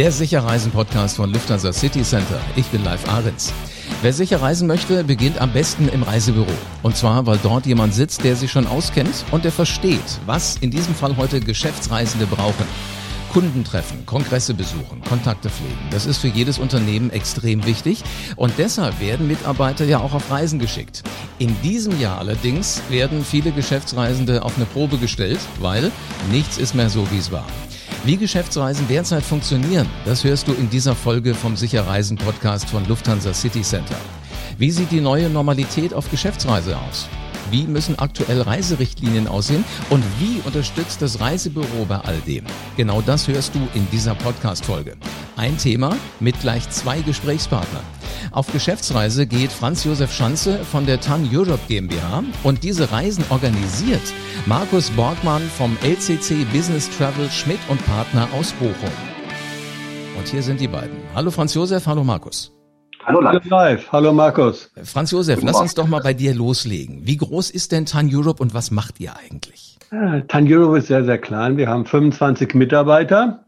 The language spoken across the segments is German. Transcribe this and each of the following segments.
Der Sicherreisen-Podcast von Lufthansa City Center. Ich bin Live Ahrens. Wer sicher reisen möchte, beginnt am besten im Reisebüro. Und zwar, weil dort jemand sitzt, der sich schon auskennt und der versteht, was in diesem Fall heute Geschäftsreisende brauchen. Kunden treffen, Kongresse besuchen, Kontakte pflegen. Das ist für jedes Unternehmen extrem wichtig und deshalb werden Mitarbeiter ja auch auf Reisen geschickt. In diesem Jahr allerdings werden viele Geschäftsreisende auf eine Probe gestellt, weil nichts ist mehr so, wie es war. Wie Geschäftsreisen derzeit funktionieren, das hörst du in dieser Folge vom Sicherreisen Podcast von Lufthansa City Center. Wie sieht die neue Normalität auf Geschäftsreise aus? Wie müssen aktuell Reiserichtlinien aussehen? Und wie unterstützt das Reisebüro bei all dem? Genau das hörst du in dieser Podcast-Folge. Ein Thema mit gleich zwei Gesprächspartnern. Auf Geschäftsreise geht Franz Josef Schanze von der TAN Europe GmbH und diese Reisen organisiert Markus Borgmann vom LCC Business Travel Schmidt und Partner aus Bochum. Und hier sind die beiden. Hallo Franz Josef, hallo Markus. Hallo live. live. Hallo Markus. Franz Josef, lass uns doch mal bei dir loslegen. Wie groß ist denn TAN Europe und was macht ihr eigentlich? TAN Europe ist sehr, sehr klein. Wir haben 25 Mitarbeiter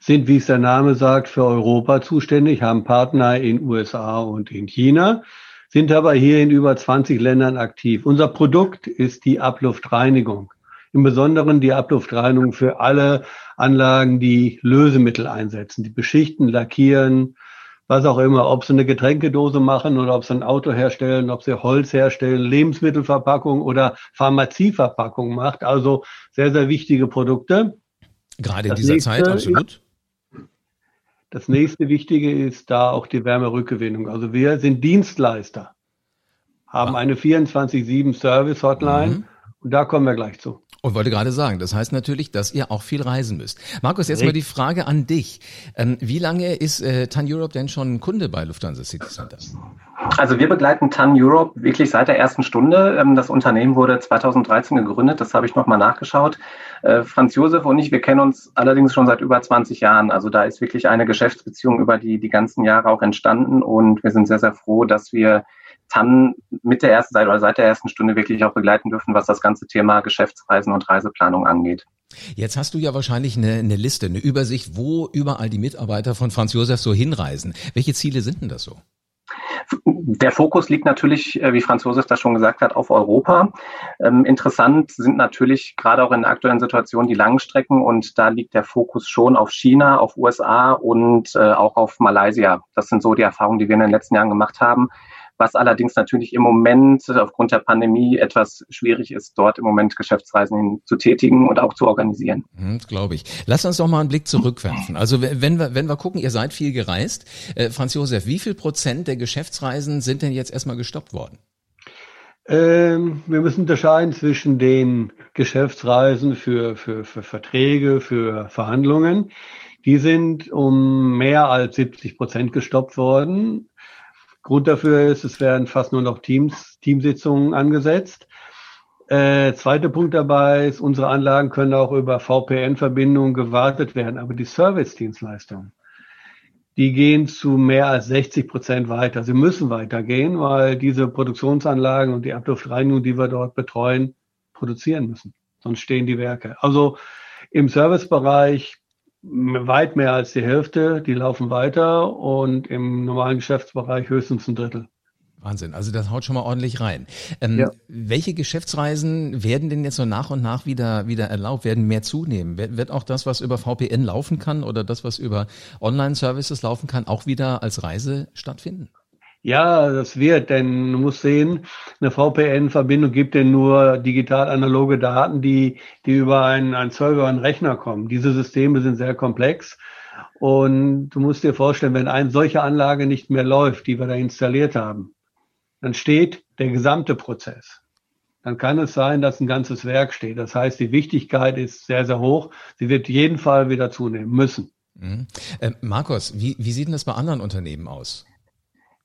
sind, wie es der Name sagt, für Europa zuständig, haben Partner in USA und in China, sind aber hier in über 20 Ländern aktiv. Unser Produkt ist die Abluftreinigung. Im Besonderen die Abluftreinigung für alle Anlagen, die Lösemittel einsetzen, die beschichten, lackieren, was auch immer, ob sie eine Getränkedose machen oder ob sie ein Auto herstellen, ob sie Holz herstellen, Lebensmittelverpackung oder Pharmazieverpackung macht. Also sehr, sehr wichtige Produkte. Gerade in das dieser Zeit, absolut. Das nächste Wichtige ist da auch die Wärmerückgewinnung. Also wir sind Dienstleister, haben ah. eine 24-7 Service Hotline mhm. Und da kommen wir gleich zu. Und wollte gerade sagen, das heißt natürlich, dass ihr auch viel reisen müsst. Markus, jetzt Richtig. mal die Frage an dich. Ähm, wie lange ist äh, TAN Europe denn schon Kunde bei Lufthansa City Center? Also wir begleiten TAN Europe wirklich seit der ersten Stunde. Ähm, das Unternehmen wurde 2013 gegründet, das habe ich nochmal nachgeschaut. Äh, Franz Josef und ich, wir kennen uns allerdings schon seit über 20 Jahren. Also da ist wirklich eine Geschäftsbeziehung über die, die ganzen Jahre auch entstanden und wir sind sehr, sehr froh, dass wir TAN mit der ersten Seite oder seit der ersten Stunde wirklich auch begleiten dürfen, was das ganze Thema Geschäftsreisen und Reiseplanung angeht. Jetzt hast du ja wahrscheinlich eine, eine Liste, eine Übersicht, wo überall die Mitarbeiter von Franz Josef so hinreisen. Welche Ziele sind denn das so? Der Fokus liegt natürlich, äh, wie Franz Josef das schon gesagt hat, auf Europa. Ähm, interessant sind natürlich gerade auch in der aktuellen Situation die Langstrecken und da liegt der Fokus schon auf China, auf USA und äh, auch auf Malaysia. Das sind so die Erfahrungen, die wir in den letzten Jahren gemacht haben was allerdings natürlich im Moment aufgrund der Pandemie etwas schwierig ist, dort im Moment Geschäftsreisen zu tätigen und auch zu organisieren. Hm, Glaube ich. Lass uns doch mal einen Blick zurückwerfen. Also wenn wir, wenn wir gucken, ihr seid viel gereist. Äh, Franz Josef, wie viel Prozent der Geschäftsreisen sind denn jetzt erstmal gestoppt worden? Ähm, wir müssen unterscheiden zwischen den Geschäftsreisen für, für, für Verträge, für Verhandlungen. Die sind um mehr als 70 Prozent gestoppt worden. Grund dafür ist, es werden fast nur noch Teams, Teamsitzungen angesetzt. Äh, zweiter Punkt dabei ist, unsere Anlagen können auch über VPN-Verbindungen gewartet werden, aber die Service-Dienstleistungen, die gehen zu mehr als 60 Prozent weiter. Sie müssen weitergehen, weil diese Produktionsanlagen und die Abluftreinigung, die wir dort betreuen, produzieren müssen. Sonst stehen die Werke. Also im Servicebereich weit mehr als die Hälfte, die laufen weiter und im normalen Geschäftsbereich höchstens ein Drittel. Wahnsinn, also das haut schon mal ordentlich rein. Ähm, ja. Welche Geschäftsreisen werden denn jetzt so nach und nach wieder, wieder erlaubt, werden mehr zunehmen? Wird, wird auch das, was über VPN laufen kann oder das, was über Online-Services laufen kann, auch wieder als Reise stattfinden? Ja, das wird, denn du musst sehen, eine VPN-Verbindung gibt dir nur digital-analoge Daten, die, die über einen, einen Server, einen Rechner kommen. Diese Systeme sind sehr komplex. Und du musst dir vorstellen, wenn eine solche Anlage nicht mehr läuft, die wir da installiert haben, dann steht der gesamte Prozess. Dann kann es sein, dass ein ganzes Werk steht. Das heißt, die Wichtigkeit ist sehr, sehr hoch. Sie wird jeden Fall wieder zunehmen müssen. Mhm. Äh, Markus, wie, wie sieht denn das bei anderen Unternehmen aus?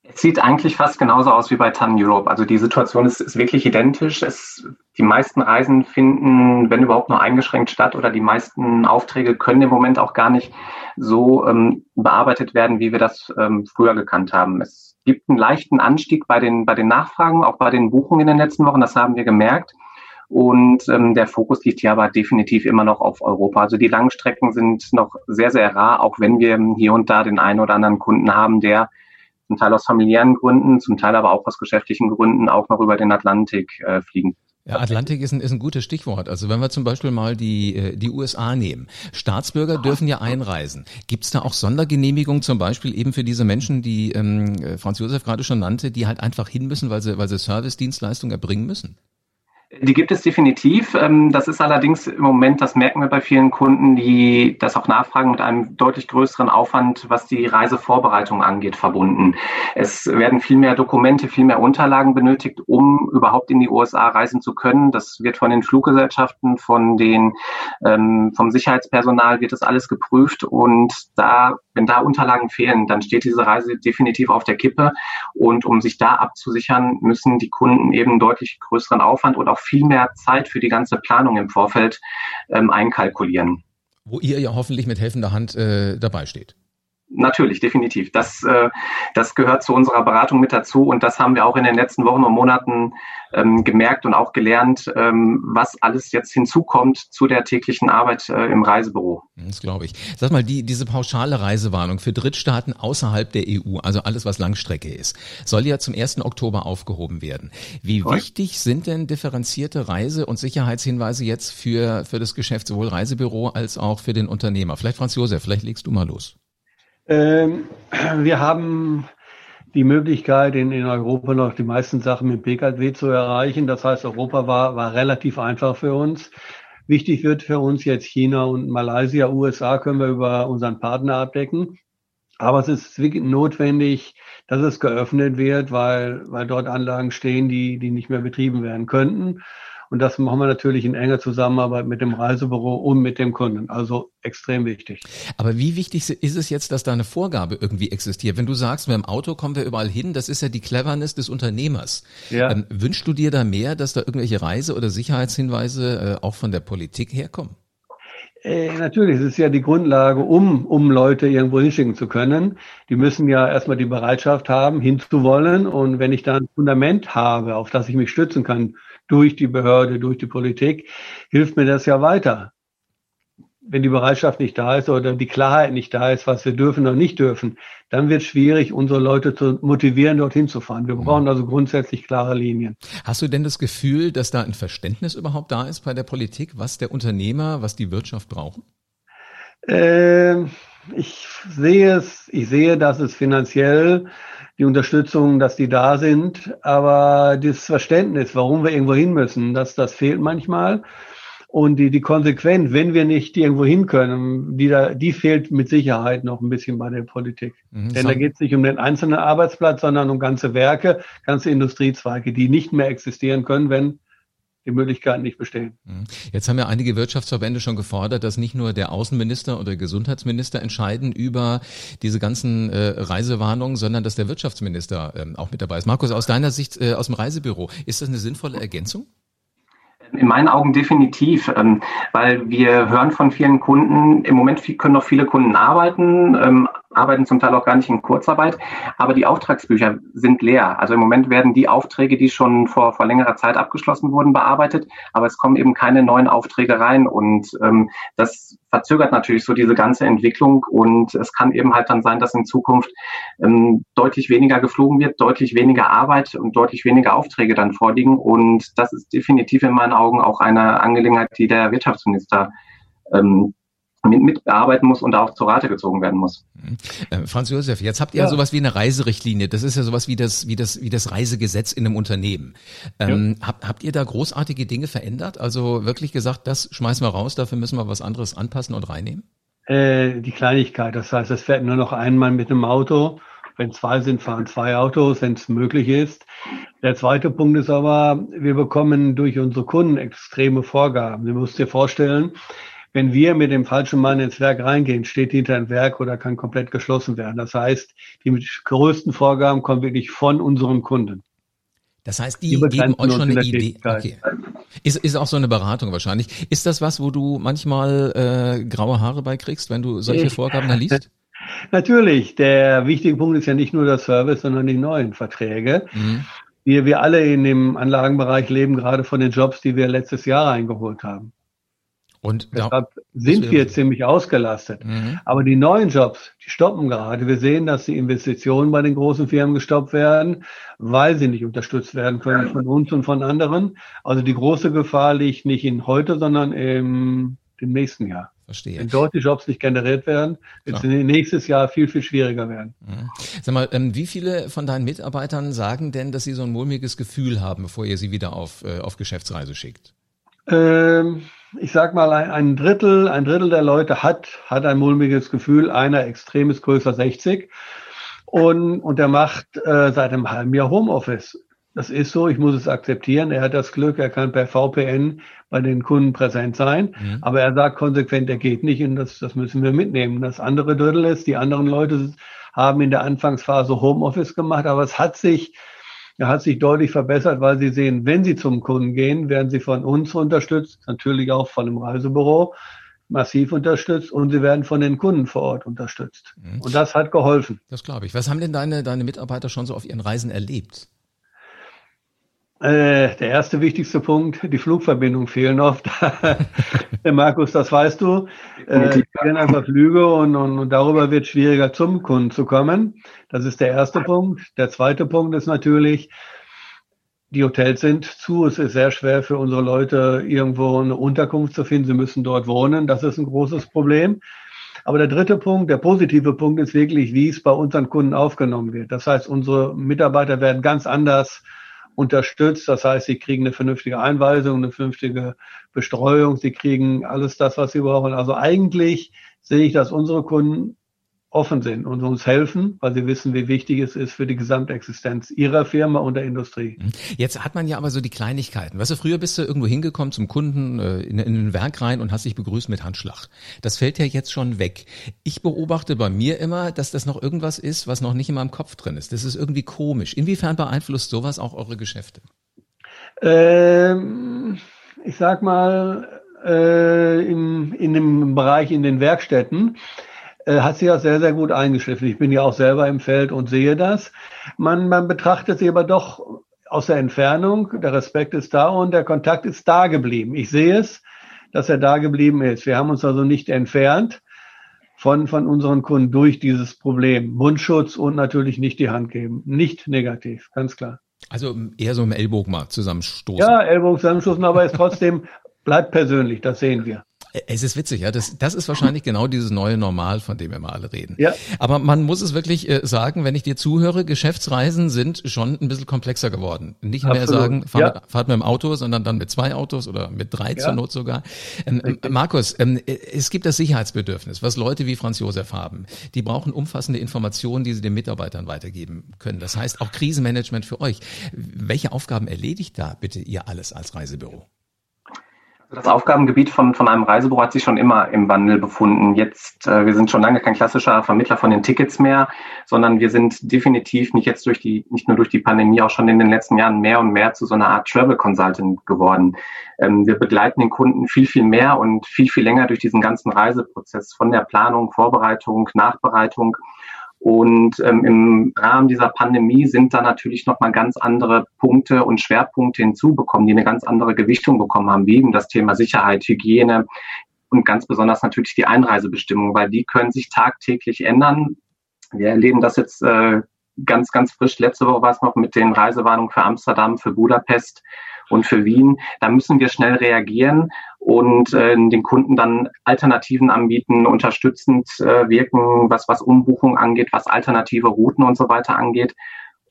Es sieht eigentlich fast genauso aus wie bei TAN Europe. Also die Situation ist, ist wirklich identisch. Es, die meisten Reisen finden, wenn überhaupt nur eingeschränkt statt oder die meisten Aufträge können im Moment auch gar nicht so ähm, bearbeitet werden, wie wir das ähm, früher gekannt haben. Es gibt einen leichten Anstieg bei den, bei den Nachfragen, auch bei den Buchungen in den letzten Wochen. Das haben wir gemerkt. Und ähm, der Fokus liegt hier aber definitiv immer noch auf Europa. Also die Langstrecken sind noch sehr, sehr rar, auch wenn wir hier und da den einen oder anderen Kunden haben, der zum Teil aus familiären Gründen, zum Teil aber auch aus geschäftlichen Gründen auch noch über den Atlantik äh, fliegen. Ja, Atlantik ist ein, ist ein gutes Stichwort. Also wenn wir zum Beispiel mal die, äh, die USA nehmen. Staatsbürger dürfen ja einreisen. Gibt es da auch Sondergenehmigungen zum Beispiel eben für diese Menschen, die ähm, Franz Josef gerade schon nannte, die halt einfach hin müssen, weil sie, weil sie Service-Dienstleistungen erbringen müssen? Die gibt es definitiv. Ähm, das ist allerdings im Moment, das merken wir bei vielen Kunden, die das auch nachfragen, mit einem deutlich größeren Aufwand, was die Reisevorbereitung angeht, verbunden. Es werden viel mehr Dokumente, viel mehr Unterlagen benötigt, um überhaupt in die USA reisen zu können. Das wird von den Fluggesellschaften, von den, ähm, vom Sicherheitspersonal wird das alles geprüft und da wenn da Unterlagen fehlen, dann steht diese Reise definitiv auf der Kippe. Und um sich da abzusichern, müssen die Kunden eben deutlich größeren Aufwand und auch viel mehr Zeit für die ganze Planung im Vorfeld ähm, einkalkulieren. Wo ihr ja hoffentlich mit helfender Hand äh, dabei steht. Natürlich, definitiv. Das, äh, das gehört zu unserer Beratung mit dazu und das haben wir auch in den letzten Wochen und Monaten ähm, gemerkt und auch gelernt, ähm, was alles jetzt hinzukommt zu der täglichen Arbeit äh, im Reisebüro. Das glaube ich. Sag mal, die, diese pauschale Reisewarnung für Drittstaaten außerhalb der EU, also alles, was Langstrecke ist, soll ja zum 1. Oktober aufgehoben werden. Wie Toll. wichtig sind denn differenzierte Reise- und Sicherheitshinweise jetzt für, für das Geschäft, sowohl Reisebüro als auch für den Unternehmer? Vielleicht Franz Josef, vielleicht legst du mal los. Ähm, wir haben die Möglichkeit, in, in Europa noch die meisten Sachen mit Pkw zu erreichen. Das heißt, Europa war, war relativ einfach für uns. Wichtig wird für uns jetzt China und Malaysia, USA können wir über unseren Partner abdecken. Aber es ist notwendig, dass es geöffnet wird, weil, weil dort Anlagen stehen, die, die nicht mehr betrieben werden könnten. Und das machen wir natürlich in enger Zusammenarbeit mit dem Reisebüro und mit dem Kunden. Also extrem wichtig. Aber wie wichtig ist es jetzt, dass da eine Vorgabe irgendwie existiert? Wenn du sagst, mit dem Auto kommen wir überall hin, das ist ja die Cleverness des Unternehmers. Ja. Ähm, wünschst du dir da mehr, dass da irgendwelche Reise- oder Sicherheitshinweise äh, auch von der Politik herkommen? Äh, natürlich, es ist ja die Grundlage, um, um Leute irgendwo hinschicken zu können. Die müssen ja erstmal die Bereitschaft haben, hinzuwollen. Und wenn ich da ein Fundament habe, auf das ich mich stützen kann, durch die Behörde, durch die Politik, hilft mir das ja weiter. Wenn die Bereitschaft nicht da ist oder die Klarheit nicht da ist, was wir dürfen oder nicht dürfen, dann wird es schwierig, unsere Leute zu motivieren, dorthin zu fahren. Wir brauchen also grundsätzlich klare Linien. Hast du denn das Gefühl, dass da ein Verständnis überhaupt da ist bei der Politik, was der Unternehmer, was die Wirtschaft brauchen? Äh, ich sehe es, ich sehe, dass es finanziell die Unterstützung, dass die da sind, aber das Verständnis, warum wir irgendwo hin müssen, das, das fehlt manchmal. Und die, die Konsequenz, wenn wir nicht irgendwo hin können, die, da, die fehlt mit Sicherheit noch ein bisschen bei der Politik. Mhm, Denn da geht es nicht um den einzelnen Arbeitsplatz, sondern um ganze Werke, ganze Industriezweige, die nicht mehr existieren können, wenn die Möglichkeiten nicht bestehen. Mhm. Jetzt haben ja einige Wirtschaftsverbände schon gefordert, dass nicht nur der Außenminister oder Gesundheitsminister entscheiden über diese ganzen äh, Reisewarnungen, sondern dass der Wirtschaftsminister ähm, auch mit dabei ist. Markus, aus deiner Sicht äh, aus dem Reisebüro, ist das eine sinnvolle Ergänzung? In meinen Augen definitiv, ähm, weil wir hören von vielen Kunden, im Moment können noch viele Kunden arbeiten, ähm, arbeiten zum Teil auch gar nicht in Kurzarbeit, aber die Auftragsbücher sind leer. Also im Moment werden die Aufträge, die schon vor, vor längerer Zeit abgeschlossen wurden, bearbeitet, aber es kommen eben keine neuen Aufträge rein und ähm, das verzögert natürlich so diese ganze Entwicklung und es kann eben halt dann sein, dass in Zukunft ähm, deutlich weniger geflogen wird, deutlich weniger Arbeit und deutlich weniger Aufträge dann vorliegen und das ist definitiv in meinen Augen auch eine Angelegenheit, die der Wirtschaftsminister ähm, mit, mitbearbeiten muss und auch zur Rate gezogen werden muss. Mhm. Äh, Franz Josef, jetzt habt ihr ja. sowas wie eine Reiserichtlinie. Das ist ja sowas wie das, wie das, wie das Reisegesetz in einem Unternehmen. Ähm, ja. habt, habt ihr da großartige Dinge verändert? Also wirklich gesagt, das schmeißen wir raus, dafür müssen wir was anderes anpassen und reinnehmen? Äh, die Kleinigkeit. Das heißt, es fährt nur noch einmal mit einem Auto. Wenn zwei sind, fahren zwei Autos, wenn es möglich ist. Der zweite Punkt ist aber, wir bekommen durch unsere Kunden extreme Vorgaben. Du musst dir vorstellen, wenn wir mit dem falschen Mann ins Werk reingehen, steht hinter ein Werk oder kann komplett geschlossen werden. Das heißt, die größten Vorgaben kommen wirklich von unseren Kunden. Das heißt, die, die geben euch schon eine Idee. Okay. Ist, ist auch so eine Beratung wahrscheinlich. Ist das was, wo du manchmal äh, graue Haare beikriegst, wenn du solche Vorgaben da liest? Natürlich. Der wichtige Punkt ist ja nicht nur der Service, sondern die neuen Verträge. Mhm. wir, wir alle in dem Anlagenbereich leben gerade von den Jobs, die wir letztes Jahr eingeholt haben. Und deshalb sind wir ziemlich ausgelastet. Mhm. Aber die neuen Jobs, die stoppen gerade. Wir sehen, dass die Investitionen bei den großen Firmen gestoppt werden, weil sie nicht unterstützt werden können von uns und von anderen. Also die große Gefahr liegt nicht in heute, sondern im, im nächsten Jahr. Verstehe. Wenn dort die Jobs nicht generiert werden, wird es nächstes Jahr viel, viel schwieriger werden. Mhm. Sag mal, ähm, wie viele von deinen Mitarbeitern sagen denn, dass sie so ein mulmiges Gefühl haben, bevor ihr sie wieder auf, äh, auf Geschäftsreise schickt? Ähm, ich sag mal, ein, Drittel, ein Drittel der Leute hat, hat ein mulmiges Gefühl, einer extrem ist größer 60 und, und der macht äh, seit einem halben Jahr Homeoffice. Das ist so, ich muss es akzeptieren. Er hat das Glück, er kann per VPN bei den Kunden präsent sein. Mhm. Aber er sagt konsequent, er geht nicht und das, das müssen wir mitnehmen. Das andere Drittel ist, die anderen Leute haben in der Anfangsphase Homeoffice gemacht, aber es hat sich er hat sich deutlich verbessert, weil sie sehen, wenn sie zum Kunden gehen, werden sie von uns unterstützt, natürlich auch von dem Reisebüro massiv unterstützt und sie werden von den Kunden vor Ort unterstützt. Mhm. Und das hat geholfen. Das glaube ich. Was haben denn deine, deine Mitarbeiter schon so auf ihren Reisen erlebt? Äh, der erste wichtigste Punkt, die Flugverbindung fehlen oft. Markus, das weißt du. Äh, fehlen einfach Flüge und, und, und darüber wird schwieriger zum Kunden zu kommen. Das ist der erste Punkt. Der zweite Punkt ist natürlich, die Hotels sind zu. Es ist sehr schwer für unsere Leute, irgendwo eine Unterkunft zu finden. Sie müssen dort wohnen. Das ist ein großes Problem. Aber der dritte Punkt, der positive Punkt ist wirklich, wie es bei unseren Kunden aufgenommen wird. Das heißt, unsere Mitarbeiter werden ganz anders unterstützt. Das heißt, sie kriegen eine vernünftige Einweisung, eine vernünftige Bestreuung, sie kriegen alles das, was sie brauchen. Also eigentlich sehe ich, dass unsere Kunden offen sind und uns helfen, weil sie wissen, wie wichtig es ist für die Gesamtexistenz ihrer Firma und der Industrie. Mhm. Jetzt hat man ja aber so die Kleinigkeiten. Weißt du, früher bist du irgendwo hingekommen zum Kunden äh, in, in ein Werk rein und hast dich begrüßt mit Handschlag. Das fällt ja jetzt schon weg. Ich beobachte bei mir immer, dass das noch irgendwas ist, was noch nicht in meinem Kopf drin ist. Das ist irgendwie komisch. Inwiefern beeinflusst sowas auch eure Geschäfte? Ähm, ich sag mal, äh, im, in dem Bereich in den Werkstätten hat sie ja sehr, sehr gut eingeschliffen. Ich bin ja auch selber im Feld und sehe das. Man, man betrachtet sie aber doch aus der Entfernung. Der Respekt ist da und der Kontakt ist da geblieben. Ich sehe es, dass er da geblieben ist. Wir haben uns also nicht entfernt von, von unseren Kunden durch dieses Problem. Mundschutz und natürlich nicht die Hand geben. Nicht negativ, ganz klar. Also eher so im Ellbogen mal zusammenstoßen. Ja, Ellbogen zusammenstoßen, aber es trotzdem bleibt persönlich, das sehen wir. Es ist witzig, ja. Das, das ist wahrscheinlich genau dieses neue Normal, von dem wir mal alle reden. Ja. Aber man muss es wirklich äh, sagen, wenn ich dir zuhöre, Geschäftsreisen sind schon ein bisschen komplexer geworden. Nicht Absolut. mehr sagen, fahr, ja. fahrt mit dem Auto, sondern dann mit zwei Autos oder mit drei ja. zur Not sogar. Ähm, Markus, ähm, es gibt das Sicherheitsbedürfnis, was Leute wie Franz Josef haben. Die brauchen umfassende Informationen, die sie den Mitarbeitern weitergeben können. Das heißt auch Krisenmanagement für euch. Welche Aufgaben erledigt da bitte ihr alles als Reisebüro? Das Aufgabengebiet von, von einem Reisebüro hat sich schon immer im Wandel befunden. Jetzt, äh, wir sind schon lange kein klassischer Vermittler von den Tickets mehr, sondern wir sind definitiv nicht jetzt durch die, nicht nur durch die Pandemie, auch schon in den letzten Jahren mehr und mehr zu so einer Art Travel Consultant geworden. Ähm, wir begleiten den Kunden viel, viel mehr und viel, viel länger durch diesen ganzen Reiseprozess von der Planung, Vorbereitung, Nachbereitung und ähm, im Rahmen dieser Pandemie sind da natürlich nochmal ganz andere Punkte und Schwerpunkte hinzubekommen, die eine ganz andere Gewichtung bekommen haben, wie eben das Thema Sicherheit, Hygiene und ganz besonders natürlich die Einreisebestimmungen, weil die können sich tagtäglich ändern. Wir erleben das jetzt äh, ganz, ganz frisch. Letzte Woche war es noch mit den Reisewarnungen für Amsterdam, für Budapest und für Wien. Da müssen wir schnell reagieren und äh, den Kunden dann Alternativen anbieten, unterstützend äh, wirken, was, was Umbuchung angeht, was alternative Routen und so weiter angeht.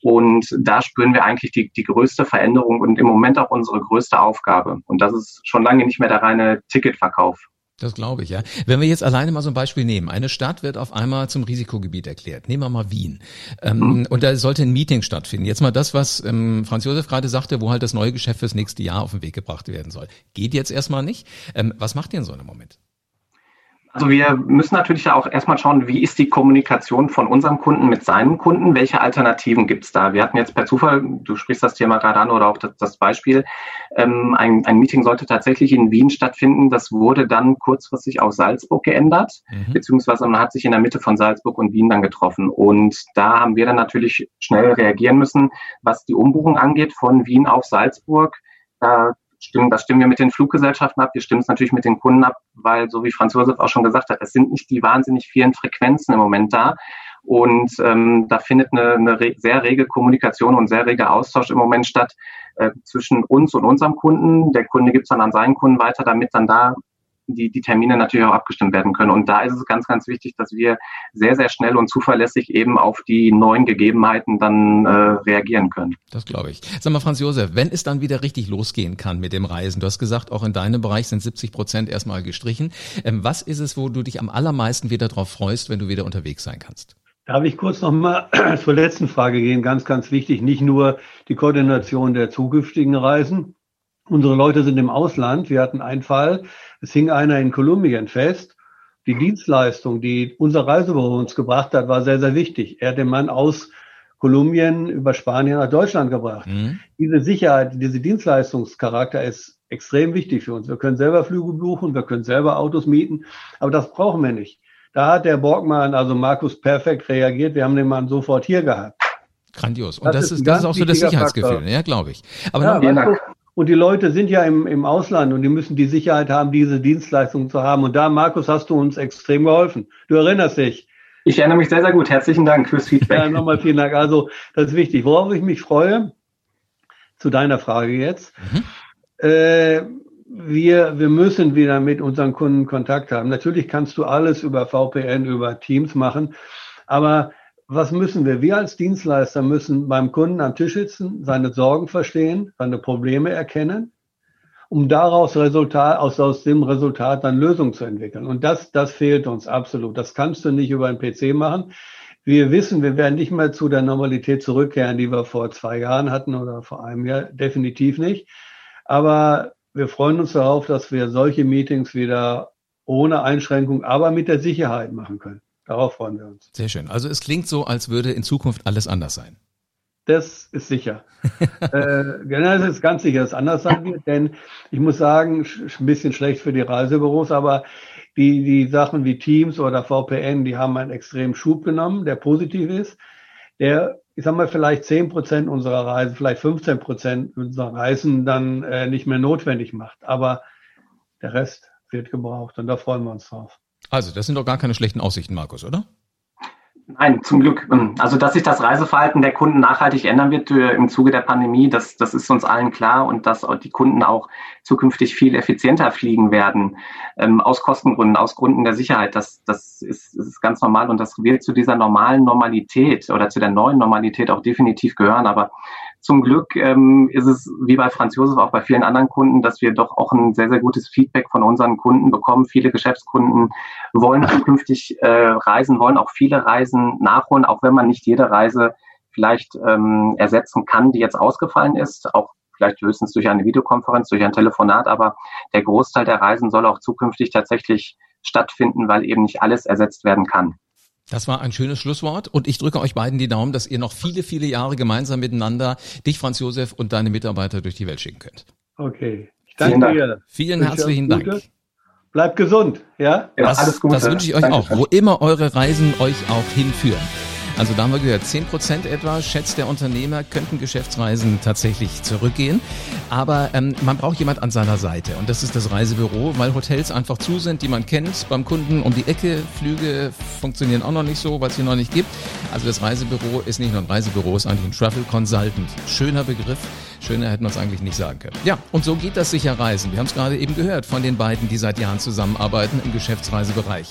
Und da spüren wir eigentlich die, die größte Veränderung und im Moment auch unsere größte Aufgabe. Und das ist schon lange nicht mehr der reine Ticketverkauf. Das glaube ich, ja. Wenn wir jetzt alleine mal so ein Beispiel nehmen. Eine Stadt wird auf einmal zum Risikogebiet erklärt. Nehmen wir mal Wien. Ähm, mhm. Und da sollte ein Meeting stattfinden. Jetzt mal das, was ähm, Franz Josef gerade sagte, wo halt das neue Geschäft fürs nächste Jahr auf den Weg gebracht werden soll. Geht jetzt erstmal nicht. Ähm, was macht ihr in so einem Moment? Also wir müssen natürlich auch erstmal schauen, wie ist die Kommunikation von unserem Kunden mit seinem Kunden? Welche Alternativen gibt es da? Wir hatten jetzt per Zufall, du sprichst das Thema gerade an oder auch das, das Beispiel, ähm, ein, ein, Meeting sollte tatsächlich in Wien stattfinden. Das wurde dann kurzfristig auf Salzburg geändert, mhm. beziehungsweise man hat sich in der Mitte von Salzburg und Wien dann getroffen. Und da haben wir dann natürlich schnell reagieren müssen, was die Umbuchung angeht von Wien auf Salzburg. Da stimmen, das stimmen wir mit den Fluggesellschaften ab, wir stimmen es natürlich mit den Kunden ab, weil, so wie Franz Josef auch schon gesagt hat, es sind nicht die wahnsinnig vielen Frequenzen im Moment da. Und ähm, da findet eine, eine sehr rege Kommunikation und sehr rege Austausch im Moment statt äh, zwischen uns und unserem Kunden. Der Kunde gibt es dann an seinen Kunden weiter, damit dann da die, die Termine natürlich auch abgestimmt werden können. Und da ist es ganz, ganz wichtig, dass wir sehr, sehr schnell und zuverlässig eben auf die neuen Gegebenheiten dann äh, reagieren können. Das glaube ich. Sag mal, Franz Josef, wenn es dann wieder richtig losgehen kann mit dem Reisen, du hast gesagt, auch in deinem Bereich sind 70 Prozent erstmal gestrichen. Ähm, was ist es, wo du dich am allermeisten wieder darauf freust, wenn du wieder unterwegs sein kannst? Darf ich kurz nochmal zur letzten Frage gehen? Ganz, ganz wichtig, nicht nur die Koordination der zukünftigen Reisen, Unsere Leute sind im Ausland. Wir hatten einen Fall, es hing einer in Kolumbien fest. Die Dienstleistung, die unser Reisebüro uns gebracht hat, war sehr, sehr wichtig. Er hat den Mann aus Kolumbien über Spanien nach Deutschland gebracht. Mhm. Diese Sicherheit, diese Dienstleistungscharakter ist extrem wichtig für uns. Wir können selber Flüge buchen, wir können selber Autos mieten, aber das brauchen wir nicht. Da hat der Borgmann, also Markus, perfekt reagiert. Wir haben den Mann sofort hier gehabt. Grandios. Und das, das ist, das ist auch so das Sicherheitsgefühl, Faktor. ja, glaube ich. Aber ja, dann, und die Leute sind ja im, im Ausland und die müssen die Sicherheit haben, diese Dienstleistungen zu haben. Und da, Markus, hast du uns extrem geholfen. Du erinnerst dich. Ich erinnere mich sehr, sehr gut. Herzlichen Dank fürs Feedback. Ja, nochmal vielen Dank. Also, das ist wichtig. Worauf ich mich freue, zu deiner Frage jetzt. Mhm. Äh, wir, wir müssen wieder mit unseren Kunden Kontakt haben. Natürlich kannst du alles über VPN, über Teams machen, aber was müssen wir? Wir als Dienstleister müssen beim Kunden am Tisch sitzen, seine Sorgen verstehen, seine Probleme erkennen, um daraus Resultat, aus, aus dem Resultat dann Lösungen zu entwickeln. Und das, das fehlt uns absolut. Das kannst du nicht über einen PC machen. Wir wissen, wir werden nicht mehr zu der Normalität zurückkehren, die wir vor zwei Jahren hatten oder vor einem Jahr. Definitiv nicht. Aber wir freuen uns darauf, dass wir solche Meetings wieder ohne Einschränkung, aber mit der Sicherheit machen können. Darauf freuen wir uns. Sehr schön. Also es klingt so, als würde in Zukunft alles anders sein. Das ist sicher. äh, genau, es ist ganz sicher, dass es anders sein wird, denn ich muss sagen, ein bisschen schlecht für die Reisebüros, aber die, die Sachen wie Teams oder VPN, die haben einen extremen Schub genommen, der positiv ist, der, ich sag mal, vielleicht zehn Prozent unserer Reisen, vielleicht 15 Prozent unserer Reisen dann äh, nicht mehr notwendig macht. Aber der Rest wird gebraucht und da freuen wir uns drauf. Also, das sind doch gar keine schlechten Aussichten, Markus, oder? Nein, zum Glück. Ähm, also, dass sich das Reiseverhalten der Kunden nachhaltig ändern wird äh, im Zuge der Pandemie, das, das ist uns allen klar und dass die Kunden auch zukünftig viel effizienter fliegen werden, ähm, aus Kostengründen, aus Gründen der Sicherheit. Das, das ist, ist ganz normal und das wird zu dieser normalen Normalität oder zu der neuen Normalität auch definitiv gehören. Aber zum Glück ähm, ist es wie bei Franz Josef auch bei vielen anderen Kunden, dass wir doch auch ein sehr, sehr gutes Feedback von unseren Kunden bekommen. Viele Geschäftskunden wollen zukünftig äh, reisen, wollen auch viele Reisen nachholen, auch wenn man nicht jede Reise vielleicht ähm, ersetzen kann, die jetzt ausgefallen ist. Auch vielleicht höchstens durch eine Videokonferenz, durch ein Telefonat, aber der Großteil der Reisen soll auch zukünftig tatsächlich stattfinden, weil eben nicht alles ersetzt werden kann. Das war ein schönes Schlusswort und ich drücke euch beiden die Daumen, dass ihr noch viele, viele Jahre gemeinsam miteinander dich, Franz Josef und deine Mitarbeiter durch die Welt schicken könnt. Okay. Ich danke Vielen dir. Vielen herzlichen Dank. Bleibt gesund, ja? ja das, alles Gute. Das wünsche ich euch Danke. auch, wo immer eure Reisen euch auch hinführen. Also da haben wir gehört, 10 Prozent etwa, schätzt der Unternehmer, könnten Geschäftsreisen tatsächlich zurückgehen. Aber ähm, man braucht jemand an seiner Seite und das ist das Reisebüro, weil Hotels einfach zu sind, die man kennt beim Kunden um die Ecke. Flüge funktionieren auch noch nicht so, weil es sie noch nicht gibt. Also das Reisebüro ist nicht nur ein Reisebüro, ist eigentlich ein Travel Consultant. Schöner Begriff. Schöner hätten wir es eigentlich nicht sagen können. Ja, und so geht das sicher Reisen. Wir haben es gerade eben gehört von den beiden, die seit Jahren zusammenarbeiten im Geschäftsreisebereich.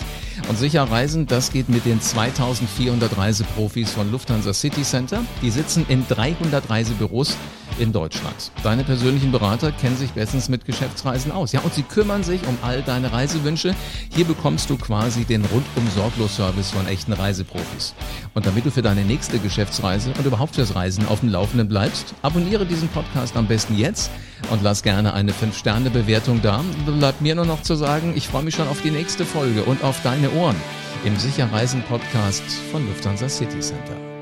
Und sicher Reisen, das geht mit den 2400 Reiseprofis von Lufthansa City Center. Die sitzen in 300 Reisebüros in Deutschland. Deine persönlichen Berater kennen sich bestens mit Geschäftsreisen aus. Ja, und sie kümmern sich um all deine Reisewünsche. Hier bekommst du quasi den rundum sorglos Service von echten Reiseprofis. Und damit du für deine nächste Geschäftsreise und überhaupt fürs Reisen auf dem Laufenden bleibst, abonniere diesen Podcast am besten jetzt und lass gerne eine 5-Sterne-Bewertung da. Bleibt mir nur noch zu sagen, ich freue mich schon auf die nächste Folge und auf deine Ohren im Sicherreisen Podcast von Lufthansa City Center.